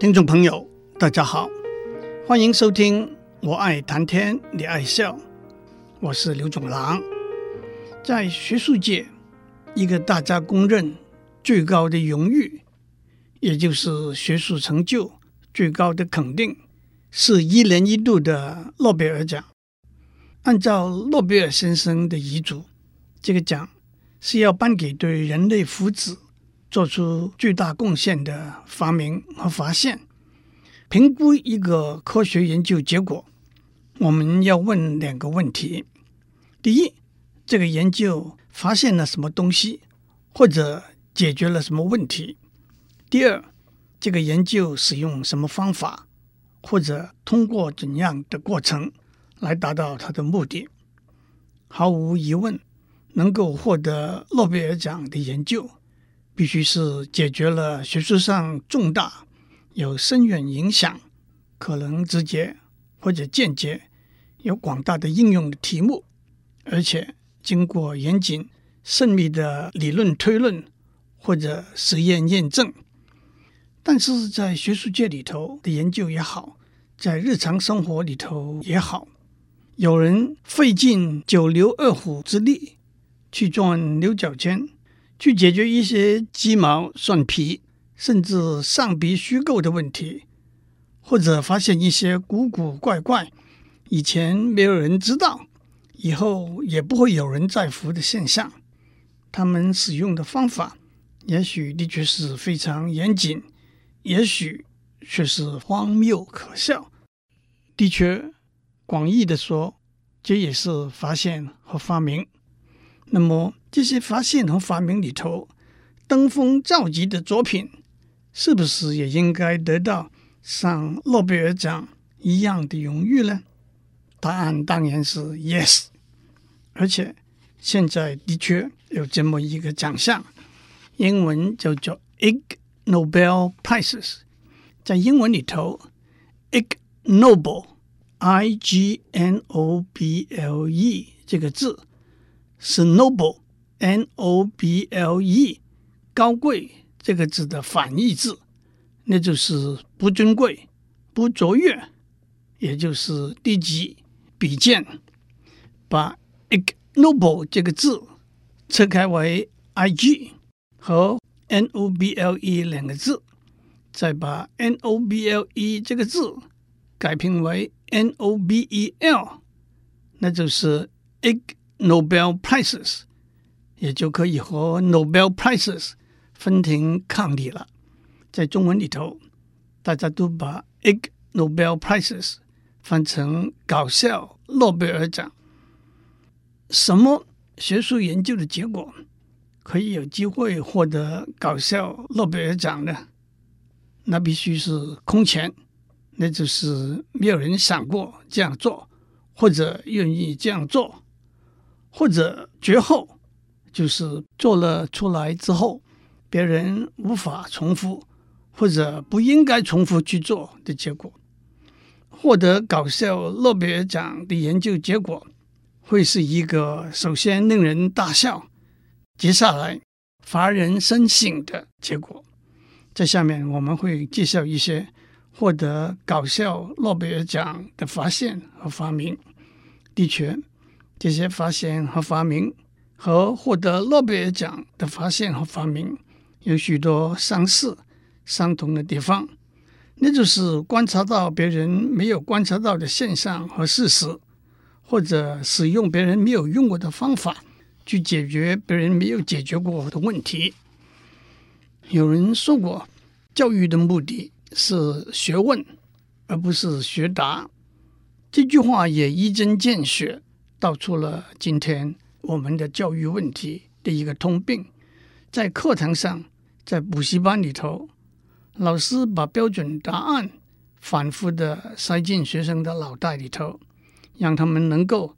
听众朋友，大家好，欢迎收听《我爱谈天，你爱笑》，我是刘总郎。在学术界，一个大家公认最高的荣誉，也就是学术成就最高的肯定，是一年一度的诺贝尔奖。按照诺贝尔先生的遗嘱，这个奖是要颁给对人类福祉做出巨大贡献的发明和发现。评估一个科学研究结果，我们要问两个问题：第一，这个研究发现了什么东西，或者解决了什么问题；第二，这个研究使用什么方法，或者通过怎样的过程来达到它的目的。毫无疑问，能够获得诺贝尔奖的研究，必须是解决了学术上重大、有深远影响、可能直接或者间接有广大的应用的题目，而且经过严谨、慎密的理论推论或者实验验证。但是在学术界里头的研究也好，在日常生活里头也好，有人费尽九牛二虎之力去钻牛角尖。去解决一些鸡毛蒜皮，甚至丧逼虚构的问题，或者发现一些古古怪怪、以前没有人知道、以后也不会有人在乎的现象。他们使用的方法，也许的确是非常严谨，也许却是荒谬可笑。的确，广义的说，这也是发现和发明。那么，这些发现和发明里头，登峰造极的作品，是不是也应该得到像诺贝尔奖一样的荣誉呢？答案当然是 yes。而且现在的确有这么一个奖项，英文叫做 Ig Nobel Prizes。在英文里头，Ignoble（I-G-N-O-B-L-E） 这个字是 Noble。N O B L E，高贵这个字的反义字，那就是不尊贵、不卓越，也就是低级、比贱。把 ignoble 这个字拆开为 I G 和 N O B L E 两个字，再把 N O B L E 这个字改拼为 N O B E L，那就是 Ig Nobel Prizes。也就可以和 Nobel Prizes 分庭抗礼了。在中文里头，大家都把 Ig Nobel Prizes 翻成搞笑诺贝尔奖。什么学术研究的结果可以有机会获得搞笑诺贝尔奖呢？那必须是空前，那就是没有人想过这样做，或者愿意这样做，或者绝后。就是做了出来之后，别人无法重复或者不应该重复去做的结果。获得搞笑诺贝尔奖的研究结果，会是一个首先令人大笑，接下来发人深省的结果。在下面我们会介绍一些获得搞笑诺贝尔奖的发现和发明。的确，这些发现和发明。和获得诺贝尔奖的发现和发明有许多相似、相同的地方，那就是观察到别人没有观察到的现象和事实，或者使用别人没有用过的方法去解决别人没有解决过的问题。有人说过，教育的目的是学问，而不是学答。这句话也一针见血，道出了今天。我们的教育问题的一个通病，在课堂上，在补习班里头，老师把标准答案反复的塞进学生的脑袋里头，让他们能够，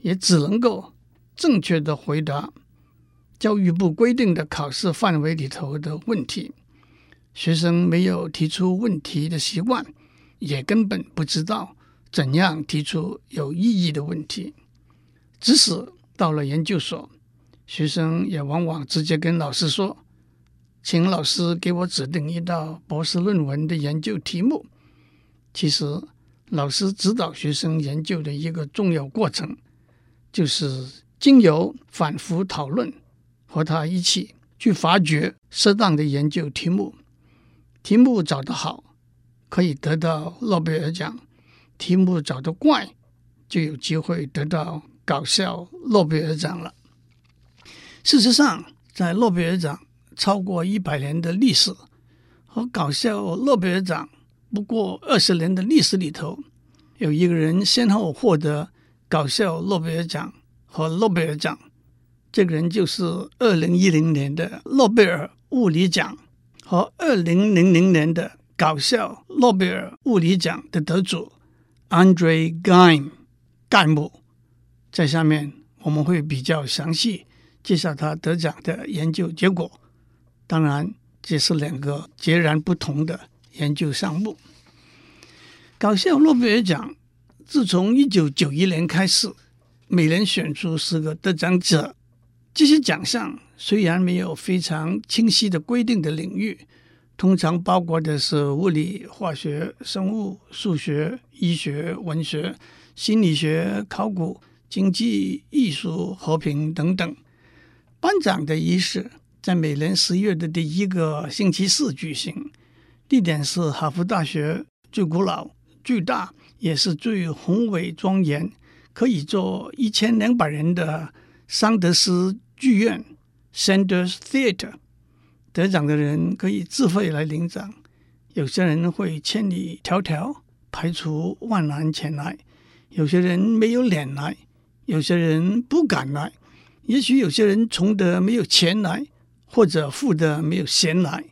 也只能够正确的回答教育部规定的考试范围里头的问题。学生没有提出问题的习惯，也根本不知道怎样提出有意义的问题，即使。到了研究所，学生也往往直接跟老师说：“请老师给我指定一道博士论文的研究题目。其实，老师指导学生研究的一个重要过程，就是经由反复讨论，和他一起去发掘适当的研究题目。题目找得好，可以得到诺贝尔奖；题目找得怪，就有机会得到搞笑诺贝尔奖了。事实上，在诺贝尔奖超过一百年的历史和搞笑诺贝尔奖不过二十年的历史里头，有一个人先后获得搞笑诺贝尔奖和诺贝尔奖，这个人就是二零一零年的诺贝尔物理奖和二零零零年的搞笑诺贝尔物理奖的得主 Andre Geim 盖姆。在下面我们会比较详细介绍他得奖的研究结果。当然，这是两个截然不同的研究项目。搞笑诺贝尔奖自从一九九一年开始，每年选出十个得奖者。这些奖项虽然没有非常清晰的规定的领域，通常包括的是物理、化学、生物、数学、医学、文学、心理学、考古、经济、艺术、和平等等。颁奖的仪式。在每年十月的第一个星期四举行，地点是哈佛大学最古老、最大也是最宏伟庄严，可以坐一千两百人的桑德斯剧院 （Sanders Theatre）。得奖的人可以自费来领奖，有些人会千里迢迢排除万难前来，有些人没有脸来，有些人不敢来，也许有些人穷得没有钱来。或者富得没有闲来，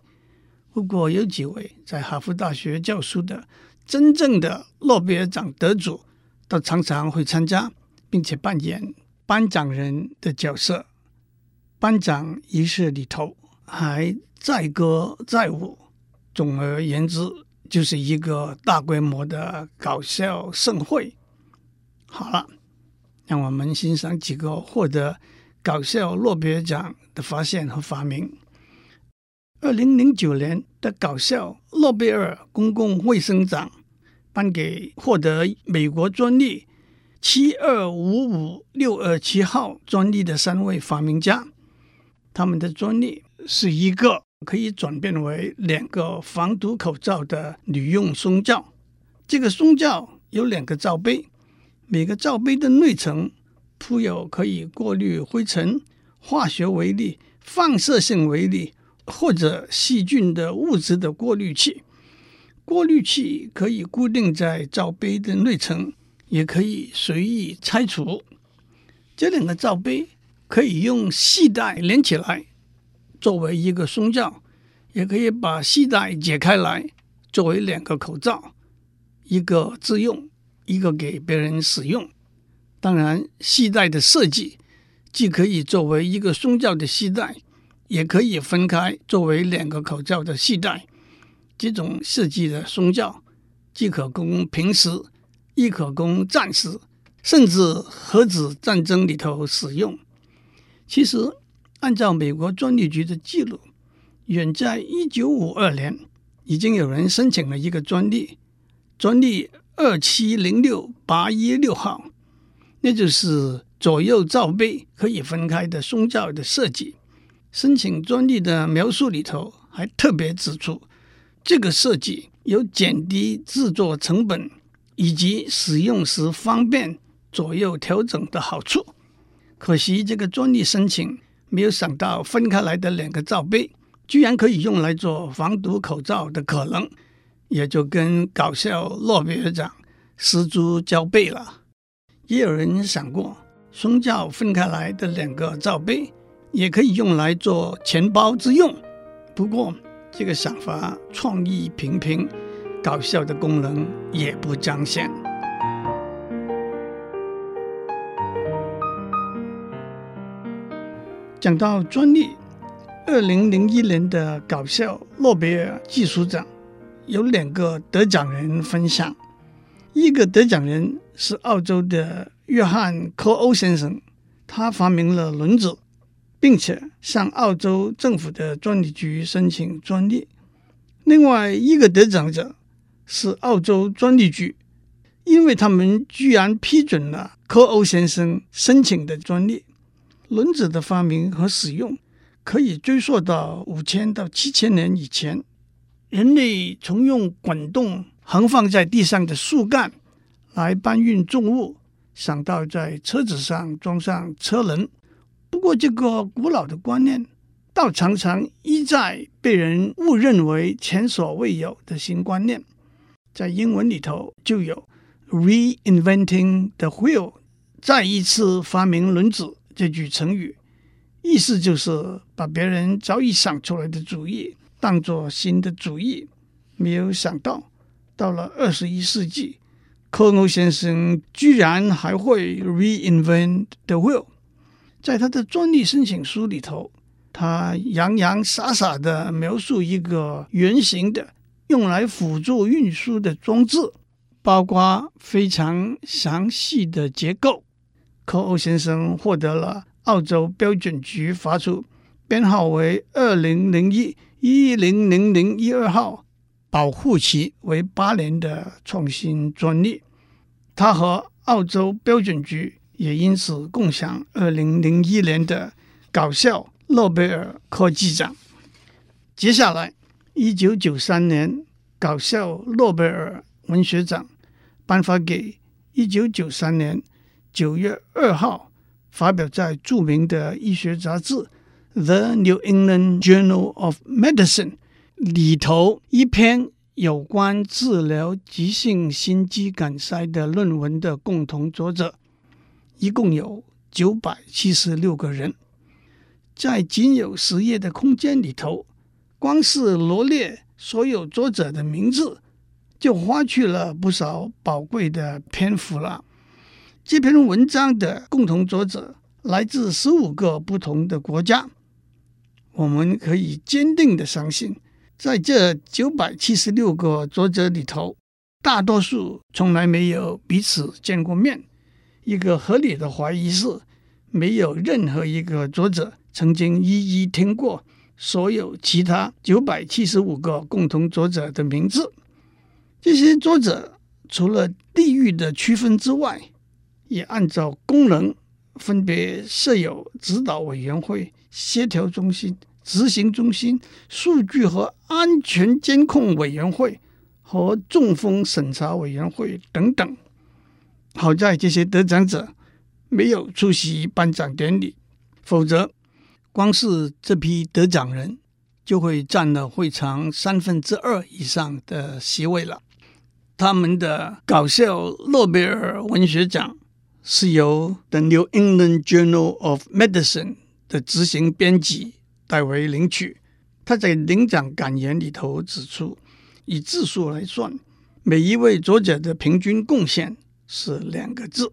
不过有几位在哈佛大学教书的真正的诺贝尔奖得主，都常常会参加，并且扮演颁奖人的角色。颁奖仪式里头还载歌载舞，总而言之，就是一个大规模的搞笑盛会。好了，让我们欣赏几个获得搞笑诺贝尔奖的发现和发明。二零零九年的搞笑诺贝尔公共卫生奖颁给获得美国专利七二五五六二七号专利的三位发明家。他们的专利是一个可以转变为两个防毒口罩的女用胸罩。这个胸罩有两个罩杯，每个罩杯的内层铺有可以过滤灰尘。化学微粒、放射性微粒或者细菌的物质的过滤器，过滤器可以固定在罩杯的内层，也可以随意拆除。这两个罩杯可以用系带连起来，作为一个胸罩，也可以把系带解开来，作为两个口罩，一个自用，一个给别人使用。当然，系带的设计。既可以作为一个胸罩的系带，也可以分开作为两个口罩的系带。这种设计的胸罩既可供平时，亦可供战时，甚至核子战争里头使用。其实，按照美国专利局的记录，远在一九五二年，已经有人申请了一个专利，专利二七零六八一六号，那就是。左右罩杯可以分开的胸罩的设计，申请专利的描述里头还特别指出，这个设计有减低制作成本以及使用时方便左右调整的好处。可惜这个专利申请没有想到分开来的两个罩杯居然可以用来做防毒口罩的可能，也就跟搞笑诺贝尔奖失足交臂了。也有人想过。胸罩分开来的两个罩杯也可以用来做钱包之用，不过这个想法创意平平，搞笑的功能也不彰显。讲到专利，二零零一年的搞笑诺贝尔技术奖有两个得奖人分享，一个得奖人是澳洲的。约翰·科欧先生，他发明了轮子，并且向澳洲政府的专利局申请专利。另外一个得奖者是澳洲专利局，因为他们居然批准了科欧先生申请的专利。轮子的发明和使用可以追溯到五千到七千年以前，人类从用滚动横放在地上的树干来搬运重物，想到在车子上装上车轮。不过，这个古老的观念，倒常常一再被人误认为前所未有的新观念。在英文里头就有 “reinventing the wheel”，再一次发明轮子这句成语，意思就是把别人早已想出来的主意当作新的主意。没有想到，到了二十一世纪，科欧先生居然还会 “reinvent the wheel”。在他的专利申请书里头，他洋洋洒洒地描述一个圆形的用来辅助运输的装置，包括非常详细的结构。科欧先生获得了澳洲标准局发出编号为二零零一一零零零一二号、保护期为八年的创新专利。他和澳洲标准局。也因此共享二零零一年的搞笑诺贝尔科技奖。接下来，一九九三年搞笑诺贝尔文学奖颁发给一九九三年九月二号发表在著名的医学杂志《The New England Journal of Medicine》里头一篇有关治疗急性心肌梗塞的论文的共同作者。一共有九百七十六个人，在仅有十页的空间里头，光是罗列所有作者的名字，就花去了不少宝贵的篇幅了。这篇文章的共同作者来自十五个不同的国家，我们可以坚定的相信，在这九百七十六个作者里头，大多数从来没有彼此见过面。一个合理的怀疑是，没有任何一个作者曾经一一听过所有其他九百七十五个共同作者的名字。这些作者除了地域的区分之外，也按照功能分别设有指导委员会、协调中心、执行中心、数据和安全监控委员会和中风审查委员会等等。好在这些得奖者没有出席颁奖典礼，否则光是这批得奖人就会占了会场三分之二以上的席位了。他们的搞笑诺贝尔文学奖是由《The New England Journal of Medicine》的执行编辑代为领取。他在领奖感言里头指出，以字数来算，每一位作者的平均贡献。是两个字。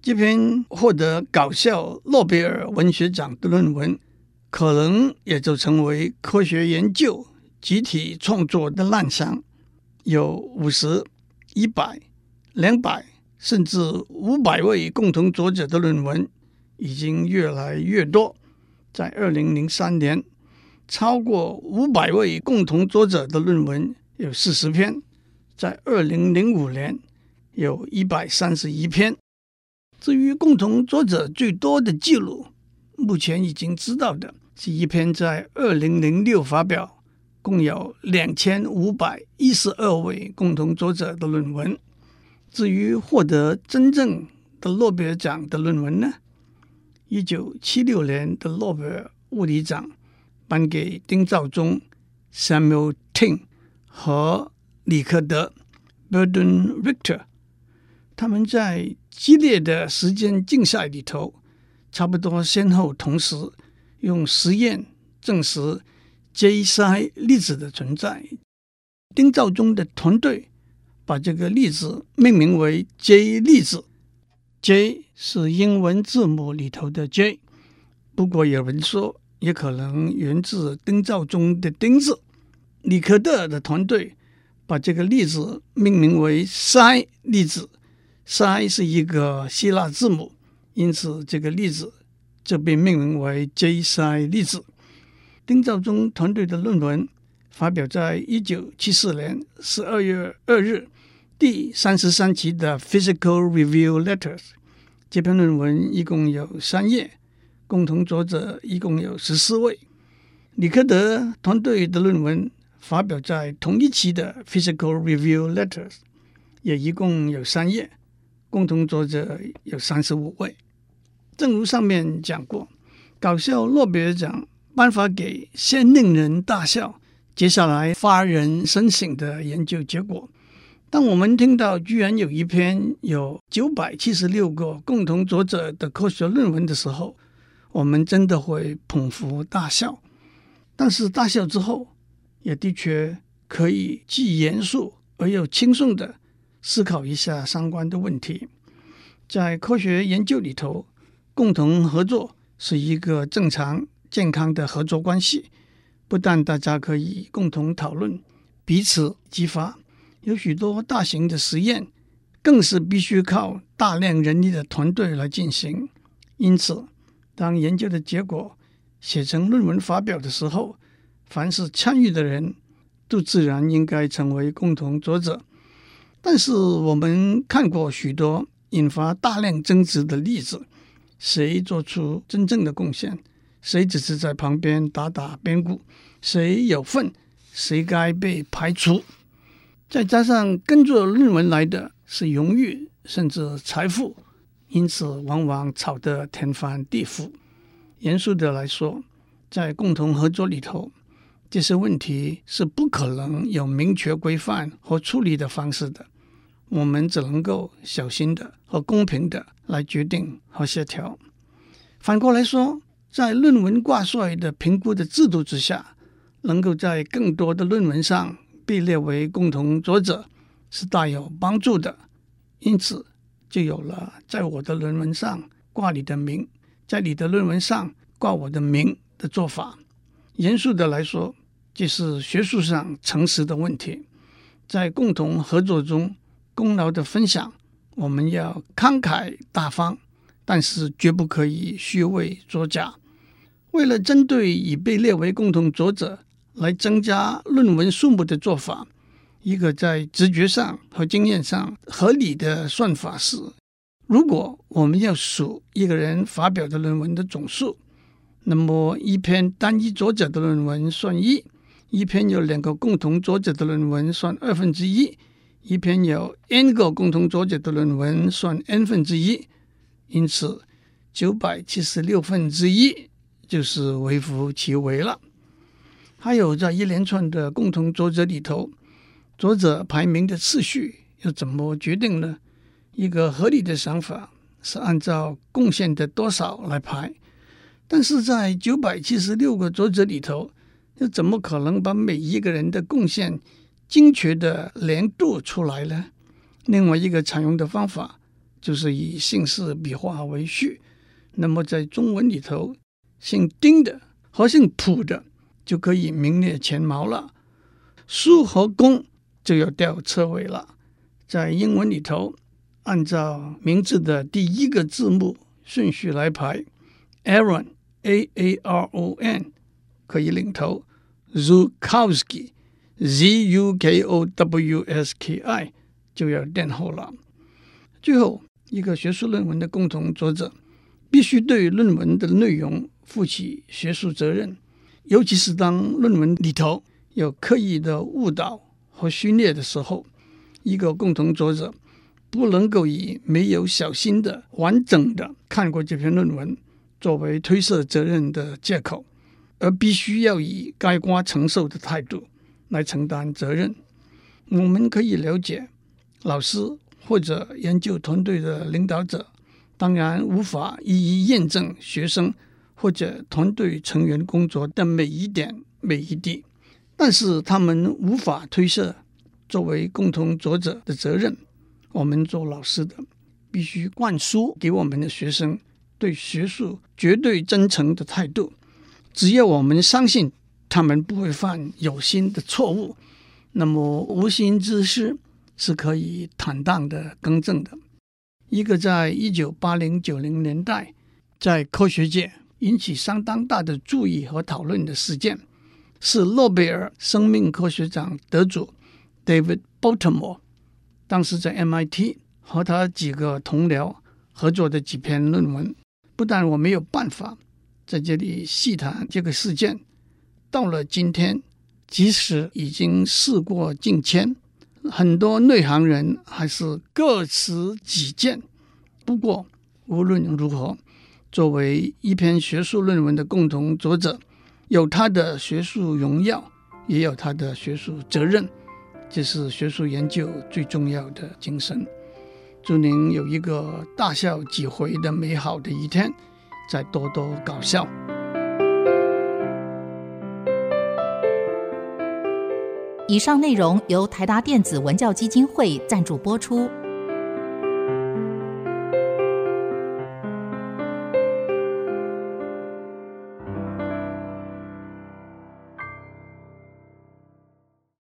这篇获得搞笑诺贝尔文学奖的论文，可能也就成为科学研究集体创作的滥觴。有五十、一百、两百，甚至五百位共同作者的论文已经越来越多。在二零零三年，超过五百位共同作者的论文有四十篇。在二零零五年，有一百三十一篇。至于共同作者最多的记录，目前已经知道的是一篇在二零零六发表，共有两千五百一十二位共同作者的论文。至于获得真正的诺贝尔奖的论文呢？一九七六年的诺贝尔物理奖颁给丁肇中 （Samuel Ting） 和李克德 （Burdon Richter）。他们在激烈的时间竞赛里头，差不多先后同时用实验证实 J 塞粒子的存在。丁肇中的团队把这个粒子命名为 J 粒子，J 是英文字母里头的 J。不过有人说，也可能源自丁肇中的丁字。里克德的团队把这个粒子命名为塞粒子。s i 是一个希腊字母，因此这个粒子就被命名为 J s i 粒子。丁肇中团队的论文发表在一九七四年十二月二日第三十三期的《Physical Review Letters》。这篇论文一共有三页，共同作者一共有十四位。李科德团队的论文发表在同一期的《Physical Review Letters》，也一共有三页，共同作者有三十五位。正如上面讲过，搞笑诺贝尔奖颁发给先令人大笑，接下来发人深省的研究结果。当我们听到居然有一篇有九百七十六个共同作者的科学论文的时候，我们真的会捧腹大笑。但是大笑之后，也的确可以既严肃而又轻松的思考一下相关的问题。在科学研究里头，共同合作是一个正常健康的合作关系，不但大家可以共同讨论，彼此激发。有许多大型的实验，更是必须靠大量人力的团队来进行。因此，当研究的结果写成论文发表的时候，凡是参与的人都自然应该成为共同作者。但是，我们看过许多引发大量争执的例子，谁做出真正的贡献，谁只是在旁边打打边鼓，谁有份，谁该被排除。再加上跟着论文来的是荣誉甚至财富，因此往往吵得天翻地覆。严肃的来说，在共同合作里头，这些问题是不可能有明确规范和处理的方式的。我们只能够小心的和公平的来决定和协调。反过来说，在论文挂帅的评估的制度之下，能够在更多的论文上。被列为共同作者是大有帮助的，因此就有了在我的论文上挂你的名，在你的论文上挂我的名的做法。严肃的来说，这是学术上诚实的问题。在共同合作中，功劳的分享，我们要慷慨大方，但是绝不可以虚伪作假。为了针对已被列为共同作者，来增加论文数目的做法，一个在直觉上和经验上合理的算法是：如果我们要数一个人发表的论文的总数，那么一篇单一作者的论文算一，一篇有两个共同作者的论文算二分之一，一篇有 n 个共同作者的论文算 n 分之一。因此，九百七十六分之一就是微乎其微了。还有，在一连串的共同作者里头，作者排名的次序又怎么决定呢？一个合理的想法是按照贡献的多少来排，但是在九百七十六个作者里头，又怎么可能把每一个人的贡献精确的连度出来呢？另外一个采用的方法就是以姓氏笔画为序，那么在中文里头，姓丁的和姓朴的。就可以名列前茅了，苏和工就要掉车尾了。在英文里头，按照名字的第一个字母顺序来排，Aaron A A R O N 可以领头，Zukowski Z U K O W S K I 就要垫后了。最后一个学术论文的共同作者必须对论文的内容负起学术责任。尤其是当论文里头有刻意的误导和虚伪的时候，一个共同作者不能够以没有小心的完整的看过这篇论文作为推卸责任的借口，而必须要以该瓜承受的态度来承担责任。我们可以了解，老师或者研究团队的领导者当然无法一一验证学生。或者团队成员工作的每一点每一滴，但是他们无法推卸作为共同作者的责任。我们做老师的必须灌输给我们的学生对学术绝对真诚的态度。只要我们相信他们不会犯有心的错误，那么无心之失是可以坦荡的更正的。一个在一九八零九零年代。在科学界引起相当大的注意和讨论的事件，是诺贝尔生命科学奖得主 David Baltimore 当时在 MIT 和他几个同僚合作的几篇论文。不但我没有办法在这里细谈这个事件，到了今天，即使已经事过境迁，很多内行人还是各持己见。不过无论如何，作为一篇学术论文的共同作者，有他的学术荣耀，也有他的学术责任，这是学术研究最重要的精神。祝您有一个大笑几回的美好的一天，再多多搞笑。以上内容由台达电子文教基金会赞助播出。